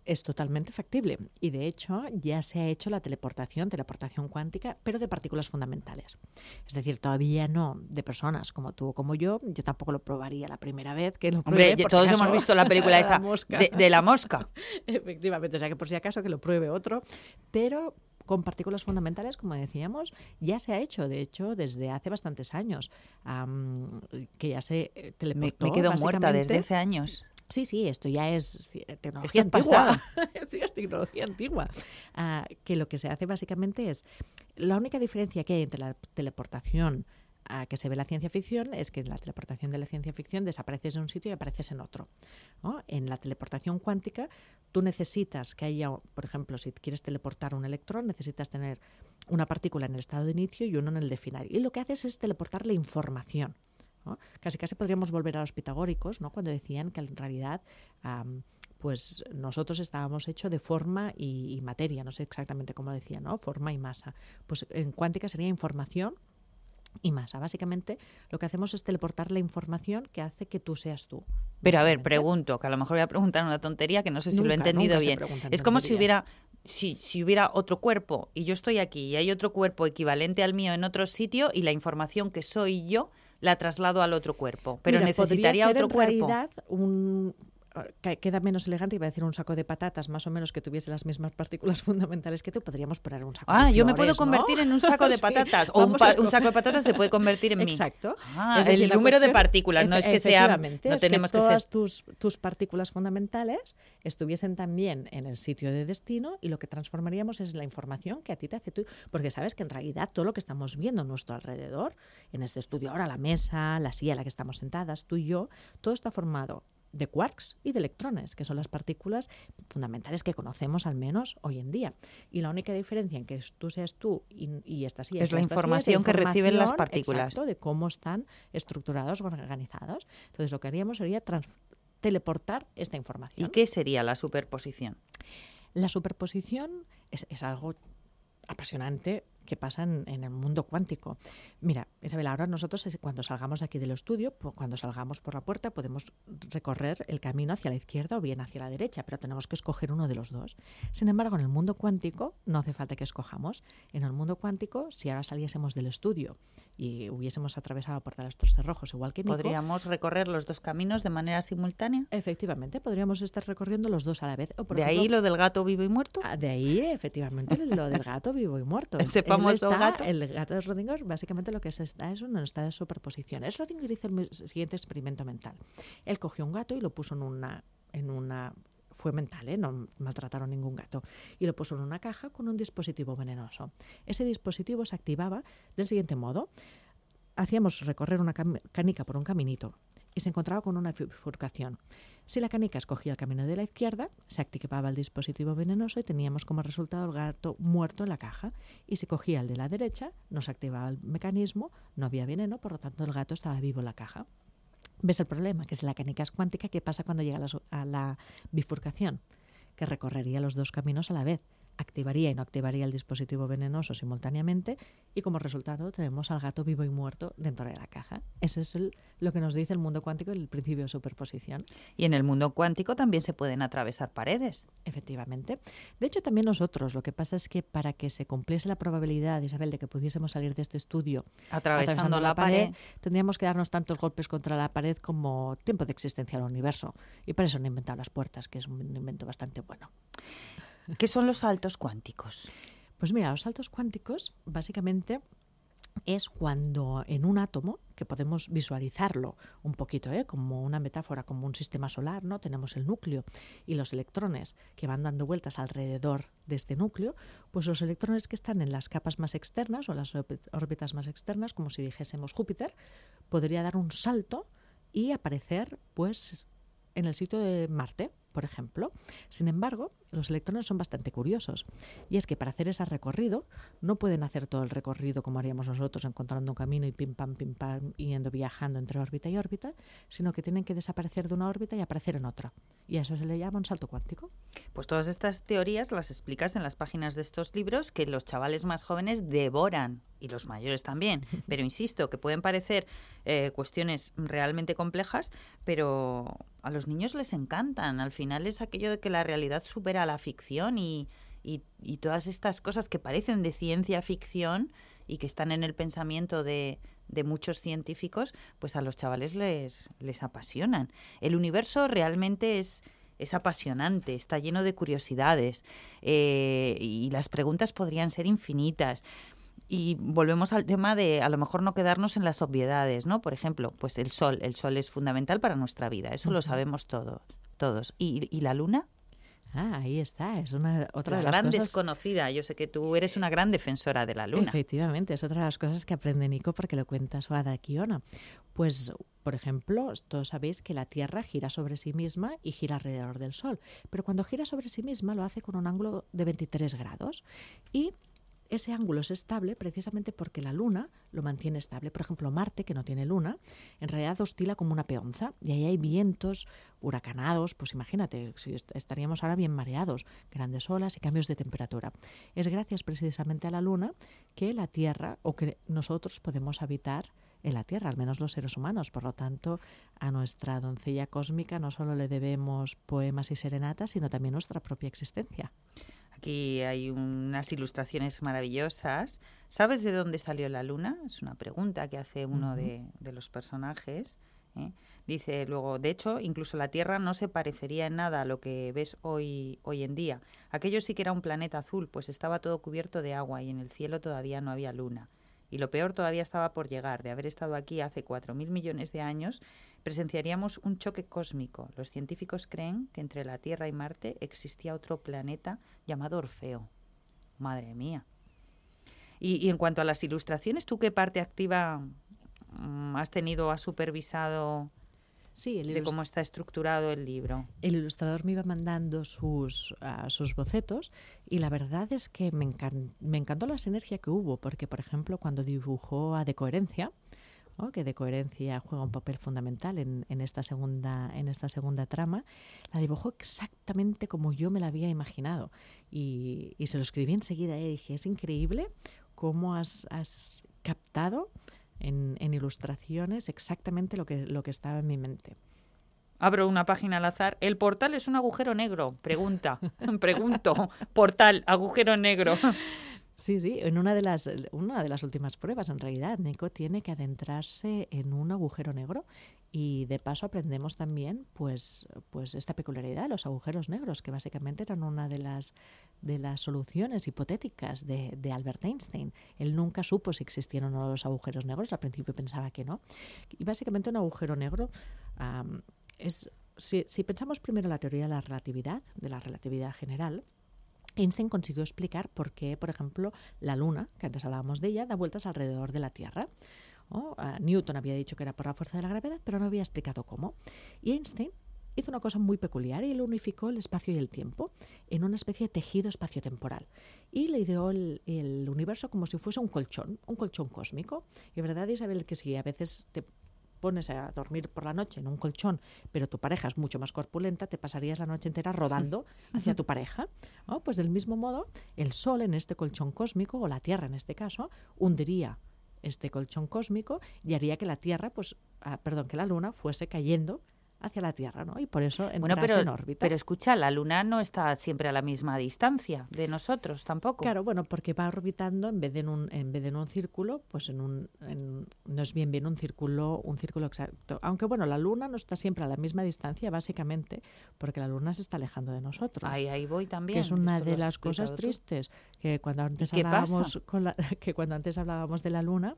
es totalmente factible y de hecho ya se ha hecho la teleportación, teleportación cuántica, pero de partículas fundamentales. Es decir, todavía no de personas como tú o como yo. Yo tampoco lo probaría la primera vez que lo pruebe. Hombre, todos hemos visto la película esa de, de, la mosca. Efectivamente, o sea que por si acaso que lo pruebe otro, pero con partículas fundamentales, como decíamos, ya se ha hecho, de hecho, desde hace bastantes años, que ya se eh, teleportó. Me, me quedo muerta desde hace años. Sí, sí, esto ya es tecnología antigua. sí, es tecnología antigua. Ah, que lo que se hace básicamente es, la única diferencia que hay entre la teleportación que se ve la ciencia ficción es que la teleportación de la ciencia ficción desapareces en un sitio y apareces en otro. En la teleportación cuántica tú necesitas que haya, por ejemplo, si quieres teleportar un electrón, necesitas tener una partícula en el estado de inicio y uno en el de final. Y lo que haces es teleportar la información. Casi casi podríamos volver a los pitagóricos, ¿no? cuando decían que en realidad pues nosotros estábamos hechos de forma y, y, materia, no sé exactamente cómo decían, ¿no? forma y masa. Pues en cuántica sería información y masa. Básicamente lo que hacemos es teleportar la información que hace que tú seas tú. Pero a ver, pregunto, que a lo mejor voy a preguntar una tontería que no sé si lo he entendido bien. Es como si hubiera si, si, hubiera otro cuerpo y yo estoy aquí y hay otro cuerpo equivalente al mío en otro sitio y la información que soy yo la traslado al otro cuerpo, pero Mira, necesitaría podría ser otro en cuerpo. realidad un queda menos elegante, iba a decir un saco de patatas, más o menos que tuviese las mismas partículas fundamentales que tú, podríamos poner un saco de Ah, yo me puedo convertir en un saco de Sí, patatas o un, pa- saco de patatas se puede convertir en mí. Exacto. Ah, decir, el número de partículas, no es que sea, no es tenemos que, todas ser. tus, tus partículas fundamentales estuviesen también en el sitio de destino y lo que transformaríamos es la información que a ti te hace tú, porque sabes que en realidad todo lo que estamos viendo a nuestro alrededor, en este estudio ahora, la mesa, la silla en la que estamos sentadas, tú y yo, todo está formado de quarks y de electrones, que son las partículas fundamentales que conocemos al menos hoy en día. Y la única diferencia en que tú seas tú y, y esta silla Es la información que reciben las partículas. exacto, de cómo están estructurados o organizados. Entonces lo que haríamos sería teleportar esta información. ¿Y qué sería la superposición? La superposición es, es algo apasionante que pasa en, el mundo cuántico. Mira, Isabel, ahora nosotros cuando salgamos de aquí del estudio, po- cuando salgamos por la puerta, podemos recorrer el camino hacia la izquierda o bien hacia la derecha, pero tenemos que escoger uno de los dos. Sin embargo, en el mundo cuántico no hace falta que escojamos. En el mundo cuántico, si ahora saliésemos del estudio y hubiésemos atravesado por los tres cerrojos, igual que Nico, ¿Podríamos recorrer los dos caminos de manera simultánea? efectivamente podríamos estar recorriendo los dos a la vez. O, por ¿De ahí lo del gato vivo y muerto? Ah, De ahí, efectivamente, lo del gato vivo y muerto. famoso está- gato. El gato de Schrödinger, básicamente lo que se está es un estado de superposición. Schrödinger hizo el siguiente experimento mental. Él cogió un gato y lo puso en una, en una fue mental, ¿eh? no maltrataron ningún gato, y lo puso en una caja con un dispositivo venenoso. Ese dispositivo se activaba del siguiente modo. Hacíamos recorrer una canica por un caminito y se encontraba con una bifurcación. Si la canica escogía el camino de la izquierda, se activaba el dispositivo venenoso y teníamos como resultado el gato muerto en la caja. Y si cogía el de la derecha, no se activaba el mecanismo, no había veneno, por lo tanto el gato estaba vivo en la caja. ¿Ves el problema? Que es la canica es cuántica, ¿qué pasa cuando llega a la, a la bifurcación? Que recorrería los dos caminos a la vez. Activaría y no activaría el dispositivo venenoso simultáneamente y como resultado tenemos al gato vivo y muerto dentro de la caja. Eso es el- lo que nos dice el mundo cuántico el principio de superposición. Y en el mundo cuántico también se pueden atravesar paredes. Efectivamente. De hecho, también nosotros. Lo que pasa es que para que se cumpliese la probabilidad, Isabel, de que pudiésemos salir de este estudio Atravesando, la pared. tendríamos que darnos tantos golpes contra la pared como tiempo de existencia del universo. Y para eso han inventado las puertas, que es un invento bastante bueno. ¿Qué son los saltos cuánticos? Pues mira, los saltos cuánticos básicamente es cuando en un átomo, que podemos visualizarlo un poquito ¿eh? como una metáfora, como un sistema solar, ¿no? Tenemos el núcleo y los electrones que van dando vueltas alrededor de este núcleo, pues los electrones que están en las capas más externas o las órbi- órbitas más externas, como si dijésemos Júpiter, podría dar un salto y aparecer pues en el sitio de Marte, por ejemplo. Sin embargo, los electrones son bastante curiosos. Y es que para hacer ese recorrido no pueden hacer todo el recorrido como haríamos nosotros, encontrando un camino y pim pam, pim pam, yendo viajando entre órbita y órbita, sino que tienen que desaparecer de una órbita y aparecer en otra. Y a eso se le llama un salto cuántico. Pues todas estas teorías las explicas en las páginas de estos libros que los chavales más jóvenes devoran y los mayores también. Pero insisto, que pueden parecer eh, cuestiones realmente complejas, pero a los niños les encantan. Al final es aquello de que la realidad supera a la ficción y, y- y todas estas cosas que parecen de ciencia ficción y que están en el pensamiento de, de muchos científicos, pues a los chavales les, les apasionan. El universo realmente es, es apasionante, está lleno de curiosidades eh, y las preguntas podrían ser infinitas. Y volvemos al tema de a lo mejor no quedarnos en las obviedades, ¿no? Por ejemplo, pues el sol, el sol es fundamental para nuestra vida, eso lo sabemos todos, todos. ¿Y, y la luna? Ah, ahí está, es una otra la de las gran cosas desconocida. Yo sé que tú eres una gran defensora de la luna. Efectivamente, es otra de las cosas que aprende Nico porque lo cuenta su hada Kiona. Pues, por ejemplo, todos sabéis que la Tierra gira sobre sí misma y gira alrededor del Sol. Pero cuando gira sobre sí misma lo hace con un ángulo de 23 grados. Y ese ángulo es estable precisamente porque la Luna lo mantiene estable. Por ejemplo, Marte, que no tiene Luna, en realidad oscila como una peonza y ahí hay vientos huracanados, pues imagínate, si est- estaríamos ahora bien mareados, grandes olas y cambios de temperatura. Es gracias precisamente a la Luna que la Tierra o que nosotros podemos habitar en la Tierra, al menos los seres humanos. Por lo tanto, a nuestra doncella cósmica no solo le debemos poemas y serenatas, sino también nuestra propia existencia. Aquí hay unas ilustraciones maravillosas. ¿Sabes de dónde salió la luna? Es una pregunta que hace uno de, los personajes. ¿eh? Dice luego, de hecho, incluso la Tierra no se parecería en nada a lo que ves hoy, hoy en día. Aquello sí que era un planeta azul, pues estaba todo cubierto de agua y en el cielo todavía no había luna. Y lo peor todavía estaba por llegar. De haber estado aquí hace cuatro mil millones de años, presenciaríamos un choque cósmico. Los científicos creen que entre la Tierra y Marte existía otro planeta llamado Orfeo. Madre mía. Y, en cuanto a las ilustraciones, ¿tú qué parte activa mm, has tenido, has supervisado sí, de cómo está estructurado el libro? El ilustrador me iba mandando sus, sus bocetos y la verdad es que me, me encantó la sinergia que hubo, porque, por ejemplo, cuando dibujó a De Coherencia, que de coherencia juega un papel fundamental en, esta segunda, en esta segunda trama, la dibujó exactamente como yo me la había imaginado. Y, se lo escribí enseguida y dije, es increíble cómo has, has captado en, en, ilustraciones exactamente lo que, lo que estaba en mi mente. Abro una página al azar. ¿El portal es un agujero negro? Pregunta. Pregunto. Portal, agujero negro. Sí, sí, en una de las una de las últimas pruebas en realidad Nico tiene que adentrarse en un agujero negro y de paso aprendemos también pues pues esta peculiaridad de los agujeros negros que básicamente eran una de las de las soluciones hipotéticas de, de Albert Einstein. Él nunca supo si existieron o no los agujeros negros, al principio pensaba que no. Y básicamente un agujero negro es si, si pensamos primero la teoría de la relatividad, de la relatividad general, Einstein consiguió explicar por qué, por ejemplo, la Luna, que antes hablábamos de ella, da vueltas alrededor de la Tierra. Ah, Newton había dicho que era por la fuerza de la gravedad, pero no había explicado cómo. Y Einstein hizo una cosa muy peculiar y él unificó el espacio y el tiempo en una especie de tejido espaciotemporal. Y le ideó el, el, universo como si fuese un colchón, un colchón cósmico. Y verdad, Isabel, que si a veces te pones a dormir por la noche en un colchón, pero tu pareja es mucho más corpulenta, te pasarías la noche entera rodando hacia tu pareja. Pues del mismo modo, el Sol en este colchón cósmico, o la Tierra en este caso, hundiría este colchón cósmico y haría que la Tierra, pues, ah, perdón, que la Luna fuese cayendo hacia la Tierra, ¿no? Y por eso bueno, pero, en órbita. Pero escucha, la Luna no está siempre a la misma distancia de nosotros tampoco. Claro, bueno, porque va orbitando en vez de en un, en vez de en un círculo, pues en un no es bien bien un círculo, un círculo exacto. Aunque bueno, la Luna no está siempre a la misma distancia, básicamente, porque la Luna se está alejando de nosotros. Ahí, ahí voy también. Que es una de las cosas tristes que cuando antes hablábamos con la, que cuando antes hablábamos de la Luna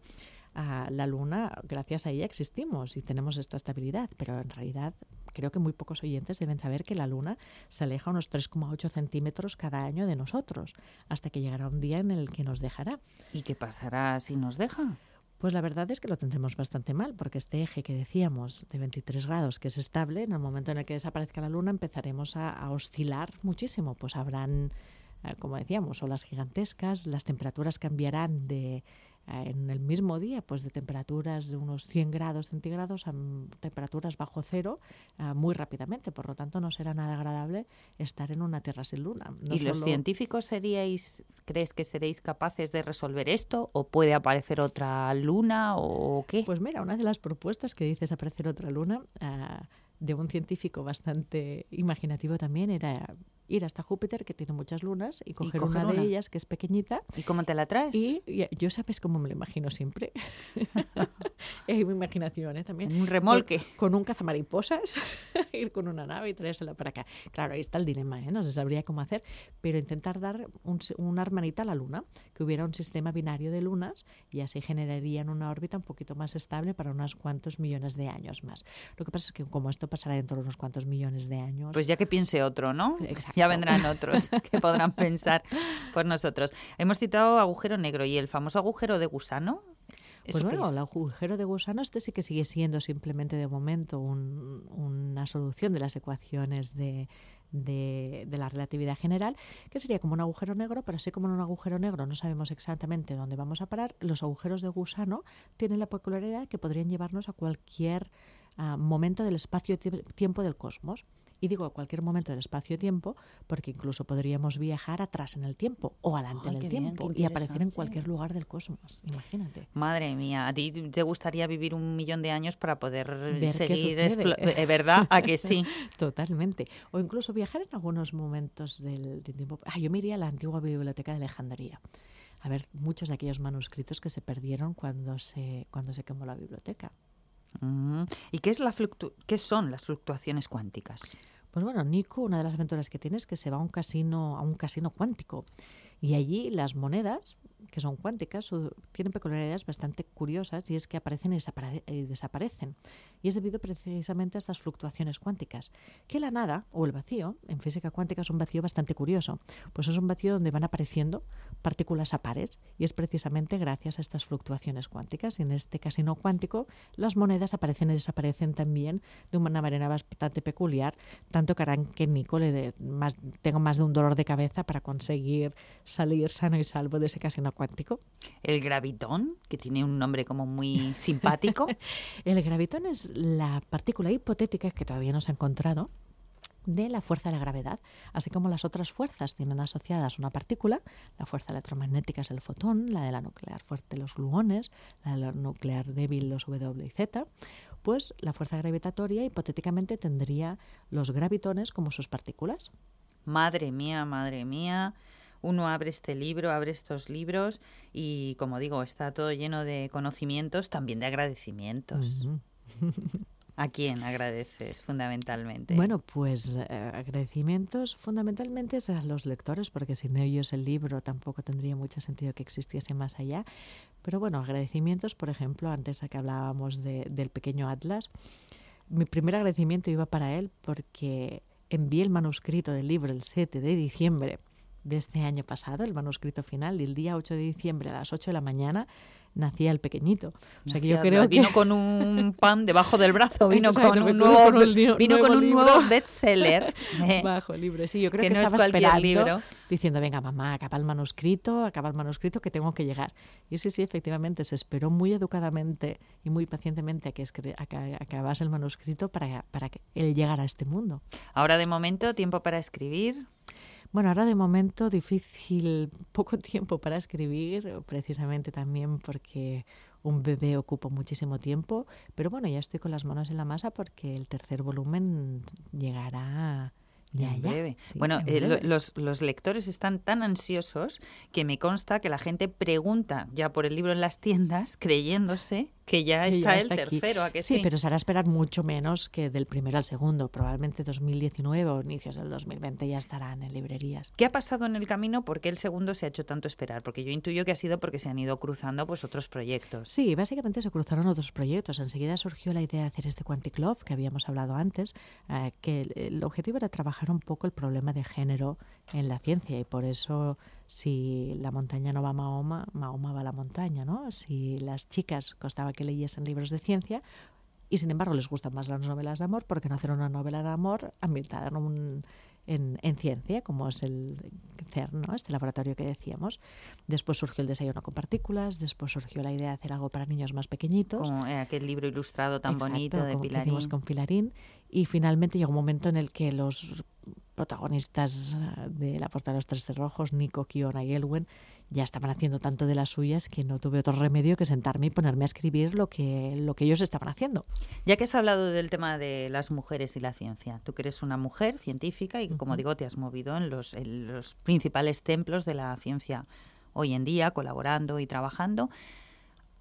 a la Luna, gracias a ella existimos y tenemos esta estabilidad, pero en realidad creo que muy pocos oyentes deben saber que la Luna se aleja unos 3,8 centímetros cada año de nosotros, hasta que llegará un día en el que nos dejará. ¿Y qué pasará si nos deja? Pues la verdad es que lo tendremos bastante mal, porque este eje que decíamos de 23 grados, que es estable, en el momento en el que desaparezca la Luna empezaremos a, oscilar muchísimo. Pues habrán, eh, como decíamos, olas gigantescas, las temperaturas cambiarán de en el mismo día, pues de temperaturas de unos 100 grados centígrados a temperaturas bajo cero muy rápidamente. Por lo tanto, no será nada agradable estar en una Tierra sin luna. ¿Y los científicos seríais, crees que seréis capaces de resolver esto? ¿O puede aparecer otra luna o qué? Pues mira, una de las propuestas que dices aparecer otra luna ah, de un científico bastante imaginativo también era ir hasta Júpiter, que tiene muchas lunas, y coger, una, de ellas, que es pequeñita. ¿Y cómo te la traes? Y, yo sabes cómo me lo imagino siempre. es mi imaginación, ¿eh? También. Un remolque. Con, un cazamariposas, ir con una nave y traérsela para acá. Claro, ahí está el dilema, ¿eh? No se sabría cómo hacer, pero intentar dar un, una hermanita a la Luna, que hubiera un sistema binario de lunas y así generarían una órbita un poquito más estable para unos cuantos millones de años más. Lo que pasa es que como esto pasará dentro de unos cuantos millones de años... Pues ya que piense otro, ¿no? Exacto ya vendrán otros que podrán pensar por nosotros. Hemos citado agujero negro y el famoso agujero de gusano. Pues bueno, el agujero de gusano este sí que sigue siendo simplemente de momento una solución de las ecuaciones de, de, la relatividad general, que sería como un agujero negro, pero así como en un agujero negro no sabemos exactamente dónde vamos a parar, los agujeros de gusano tienen la peculiaridad que podrían llevarnos a cualquier ah, momento del espacio-tiempo del cosmos Y digo cualquier momento del espacio-tiempo porque incluso podríamos viajar atrás en el tiempo o adelante en el tiempo y aparecer en cualquier lugar del cosmos. Imagínate. Madre mía, a ti te gustaría vivir un millón de años para poder seguir ¿De verdad? ¿A que sí? Totalmente. O incluso viajar en algunos momentos del, tiempo. Ah, yo me iría a la antigua biblioteca de Alejandría a ver muchos de aquellos manuscritos que se perdieron cuando se, cuando se quemó la biblioteca. ¿Y qué, es la qué son las fluctuaciones cuánticas? Pues bueno, Nico, una de las aventuras que tiene es que se va a un casino, a un casino cuántico. Y allí las monedas, que son cuánticas, tienen peculiaridades bastante curiosas y es que aparecen y, desaparecen. Y es debido precisamente a estas fluctuaciones cuánticas. Que la nada o el vacío, en física cuántica es un vacío bastante curioso, pues es un vacío donde van apareciendo partículas a pares y es precisamente gracias a estas fluctuaciones cuánticas. Y en este casino cuántico las monedas aparecen y desaparecen también de una manera bastante peculiar, tanto que harán que Nico le más, tengo más de un dolor de cabeza para conseguir salir sano y salvo de ese casino cuántico. El gravitón, que tiene un nombre como muy simpático. el gravitón es la partícula hipotética que todavía no se ha encontrado de la fuerza de la gravedad, así como las otras fuerzas tienen asociadas una partícula, la fuerza electromagnética es el fotón, la de la nuclear fuerte los gluones, la de la nuclear débil los W y Z, pues la fuerza gravitatoria hipotéticamente tendría los gravitones como sus partículas. Madre mía, madre mía uno abre este libro, abre estos libros y, como digo, está todo lleno de conocimientos, también de agradecimientos. ¿A quién agradeces fundamentalmente? Bueno, pues eh, agradecimientos fundamentalmente a los lectores, porque sin ellos el libro tampoco tendría mucho sentido que existiese más allá. Pero bueno, agradecimientos, por ejemplo, antes a que hablábamos del pequeño Atlas, mi primer agradecimiento iba para él porque envié el manuscrito del libro el 7 de diciembre de este año pasado, el manuscrito final, y el día 8 de diciembre a las 8 de la mañana nacía el pequeñito. O sea que yo creo vino con un pan debajo del brazo, vino con un nuevo, vino con un nuevo bestseller. Eh, Bajo libro, sí, yo creo que, no estaba esperando, libro. diciendo, venga mamá, acaba el manuscrito, acaba el manuscrito, que tengo que llegar. Y sí, sí, efectivamente, se esperó muy educadamente y muy pacientemente a que, a que acabase el manuscrito para, para que él llegara a este mundo. Ahora, de momento, tiempo para escribir. Bueno, ahora de momento difícil, poco tiempo para escribir, precisamente también porque un bebé ocupa muchísimo tiempo, pero bueno, ya estoy con las manos en la masa porque el tercer volumen llegará ya, en breve. bueno, eh, los, los, lectores están tan ansiosos que me consta que la gente pregunta ya por el libro en las tiendas creyéndose que ya está el tercero, ¿a que sí? Sí, pero se hará esperar mucho menos que del primero al segundo. Probablemente 2019 o inicios del 2020 ya estarán en librerías. ¿Qué ha pasado en el camino? ¿Por qué el segundo se ha hecho tanto esperar? Porque yo intuyo que ha sido porque se han ido cruzando pues otros proyectos. Sí, básicamente se cruzaron otros proyectos. Enseguida surgió la idea de hacer este Quantic Love que habíamos hablado antes, eh, que el objetivo era trabajar un poco el problema de género en la ciencia y por eso si la montaña no va a Mahoma, Mahoma va a la montaña, ¿no? Si las chicas costaba que leyesen libros de ciencia y sin embargo les gustan más las novelas de amor, ¿por qué no hacer una novela de amor ambientada en un en, ciencia, como es el CERN, ¿no? este laboratorio que decíamos. Después surgió el desayuno con partículas, después surgió la idea de hacer algo para niños más pequeñitos. Como aquel libro ilustrado tan bonito de Pilarín. con Pilarín. Y finalmente llegó un momento en el que los protagonistas de La Puerta de los Tres Cerrojos, Nico, Kiona y Elwen, ya estaban haciendo tanto de las suyas que no tuve otro remedio que sentarme y ponerme a escribir lo que, lo que ellos estaban haciendo. Ya que has hablado del tema de las mujeres y la ciencia, tú que eres una mujer científica y, como digo, te has movido en los, en los principales templos de la ciencia hoy en día, colaborando y trabajando,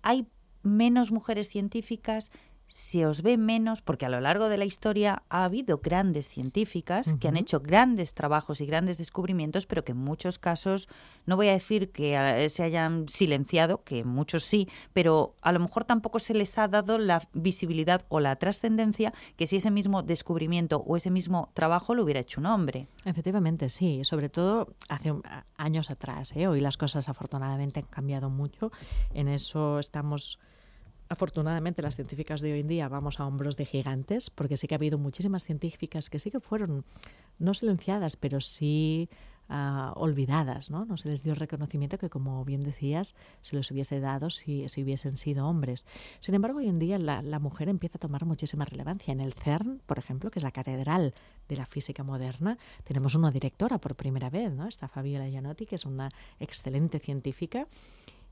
¿hay menos mujeres científicas? Se os ve menos, porque a lo largo de la historia ha habido grandes científicas que han hecho grandes trabajos y grandes descubrimientos, pero que en muchos casos, no voy a decir que eh, se hayan silenciado, que muchos sí, pero a lo mejor tampoco se les ha dado la visibilidad o la trascendencia que si ese mismo descubrimiento o ese mismo trabajo lo hubiera hecho un hombre. Efectivamente, sí, sobre todo hace años atrás. ¿eh? Hoy las cosas afortunadamente han cambiado mucho. En eso estamos afortunadamente las científicas de hoy en día vamos a hombros de gigantes, porque sí que ha habido muchísimas científicas que sí que fueron no silenciadas, pero sí ah, olvidadas, ¿no? No se les dio reconocimiento que, como bien decías, se les hubiese dado si, si hubiesen sido hombres. Sin embargo, hoy en día la, la, mujer empieza a tomar muchísima relevancia. En el CERN, por ejemplo, que es la catedral de la física moderna, tenemos una directora por primera vez, ¿no? Está Fabiola Gianotti, que es una excelente científica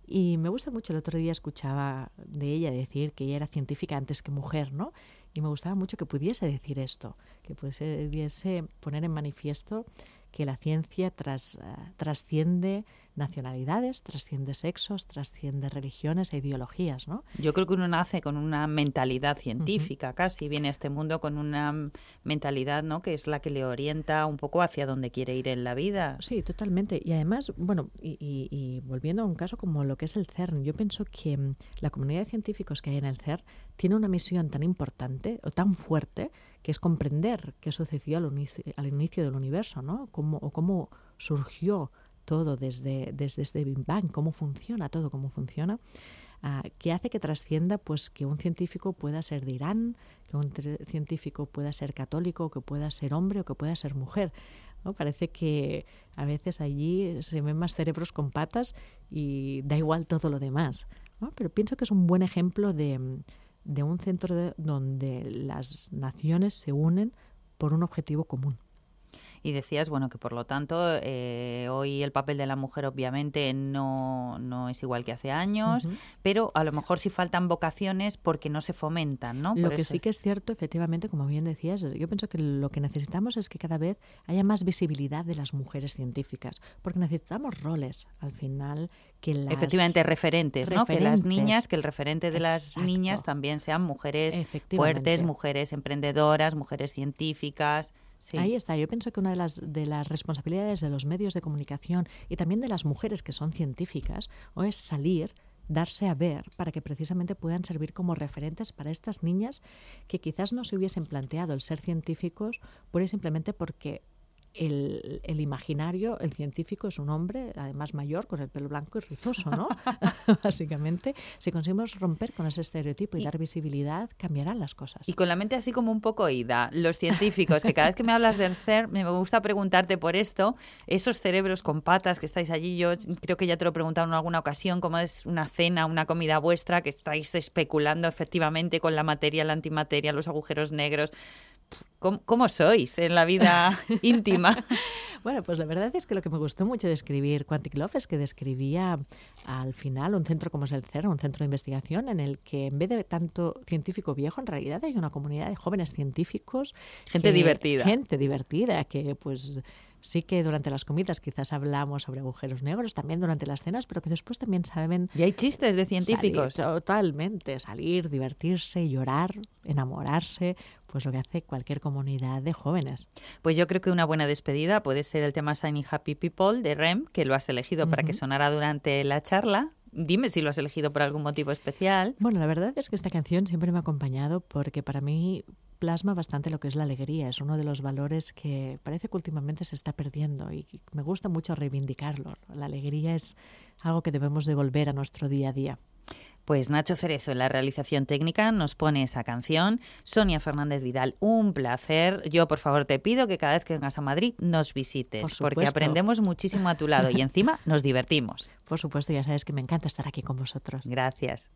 y me gusta mucho, el otro día escuchaba de ella decir que ella era científica antes que mujer, ¿no? Y me gustaba mucho que pudiese decir esto, que pudiese poner en manifiesto que la ciencia tras, uh, trasciende nacionalidades, trasciende sexos, trasciende religiones e ideologías, ¿no? Yo creo que uno nace con una mentalidad científica, uh -huh. casi viene a este mundo con una mentalidad, ¿no? Que es la que le orienta un poco hacia donde quiere ir en la vida. Sí, totalmente. Y además, bueno, y, y, y volviendo a un caso como lo que es el CERN, yo pienso que mm, la comunidad de científicos que hay en el CERN tiene una misión tan importante o tan fuerte que es comprender qué sucedió al, inicio, al inicio del universo, ¿no? Cómo, o cómo surgió todo desde, desde este Big Bang, cómo funciona todo, cómo funciona, uh, que hace que trascienda pues que un científico pueda ser de Irán, que un científico pueda ser católico, que pueda ser hombre o que pueda ser mujer. ¿no? Parece que a veces allí se ven más cerebros con patas y da igual todo lo demás. Pero pienso que es un buen ejemplo de, de un centro de, donde las naciones se unen por un objetivo común. Y decías, bueno, que por lo tanto eh, hoy el papel de la mujer obviamente no, no es igual que hace años, uh -huh. pero a lo mejor sí faltan vocaciones porque no se fomentan, ¿no? Por lo que sí es... que es cierto, efectivamente, como bien decías, yo pienso que lo que necesitamos es que cada vez haya más visibilidad de las mujeres científicas, porque necesitamos roles al final que las... Efectivamente, referentes, ¿no? Que las niñas, que el referente de las niñas también sean mujeres fuertes, mujeres emprendedoras, mujeres científicas. Ahí está. Yo pienso que una de las, de las responsabilidades de los medios de comunicación y también de las mujeres que son científicas es salir darse a ver para que precisamente puedan servir como referentes para estas niñas que quizás no se hubiesen planteado el ser científicos pura y simplemente porque el, el, imaginario, el científico es un hombre, además mayor, con el pelo blanco y rizoso, ¿no? Básicamente, si conseguimos romper con ese estereotipo y, y, dar visibilidad, cambiarán las cosas. Y con la mente así como un poco ida, los científicos, que cada vez que me hablas del CERN, me gusta preguntarte por esto, esos cerebros con patas que estáis allí, yo creo que ya te lo he preguntado en alguna ocasión, cómo es una cena, una comida vuestra, que estáis especulando efectivamente con la materia, la antimateria, los agujeros negros, ¿Cómo, ¿Cómo, sois en la vida íntima? Bueno, pues la verdad es que lo que me gustó mucho de escribir Quantic Love es que describía al final un centro como es el CERN, un centro de investigación en el que en vez de tanto científico viejo, en realidad hay una comunidad de jóvenes científicos. Gente que, divertida. Gente divertida que pues sí que durante las comidas quizás hablamos sobre agujeros negros, también durante las cenas, pero que después también saben... Y hay chistes de científicos. Salir, totalmente, salir, divertirse, llorar, enamorarse, pues lo que hace cualquier comunidad de jóvenes. Pues yo creo que una buena despedida puede ser el tema Shiny Happy People de Rem, que lo has elegido uh -huh. para que sonara durante la charla. Dime si lo has elegido por algún motivo especial. Bueno, la verdad es que esta canción siempre me ha acompañado porque para mí plasma bastante lo que es la alegría. Es uno de los valores que parece que últimamente se está perdiendo y me gusta mucho reivindicarlo. La alegría es algo que debemos devolver a nuestro día a día. Pues Nacho Cerezo en la realización técnica nos pone esa canción. Sonia Fernández Vidal, un placer. Yo, por favor, te pido que cada vez que vengas a Madrid nos visites, por porque aprendemos muchísimo a tu lado y encima nos divertimos. Por supuesto, ya sabes que me encanta estar aquí con vosotros. Gracias.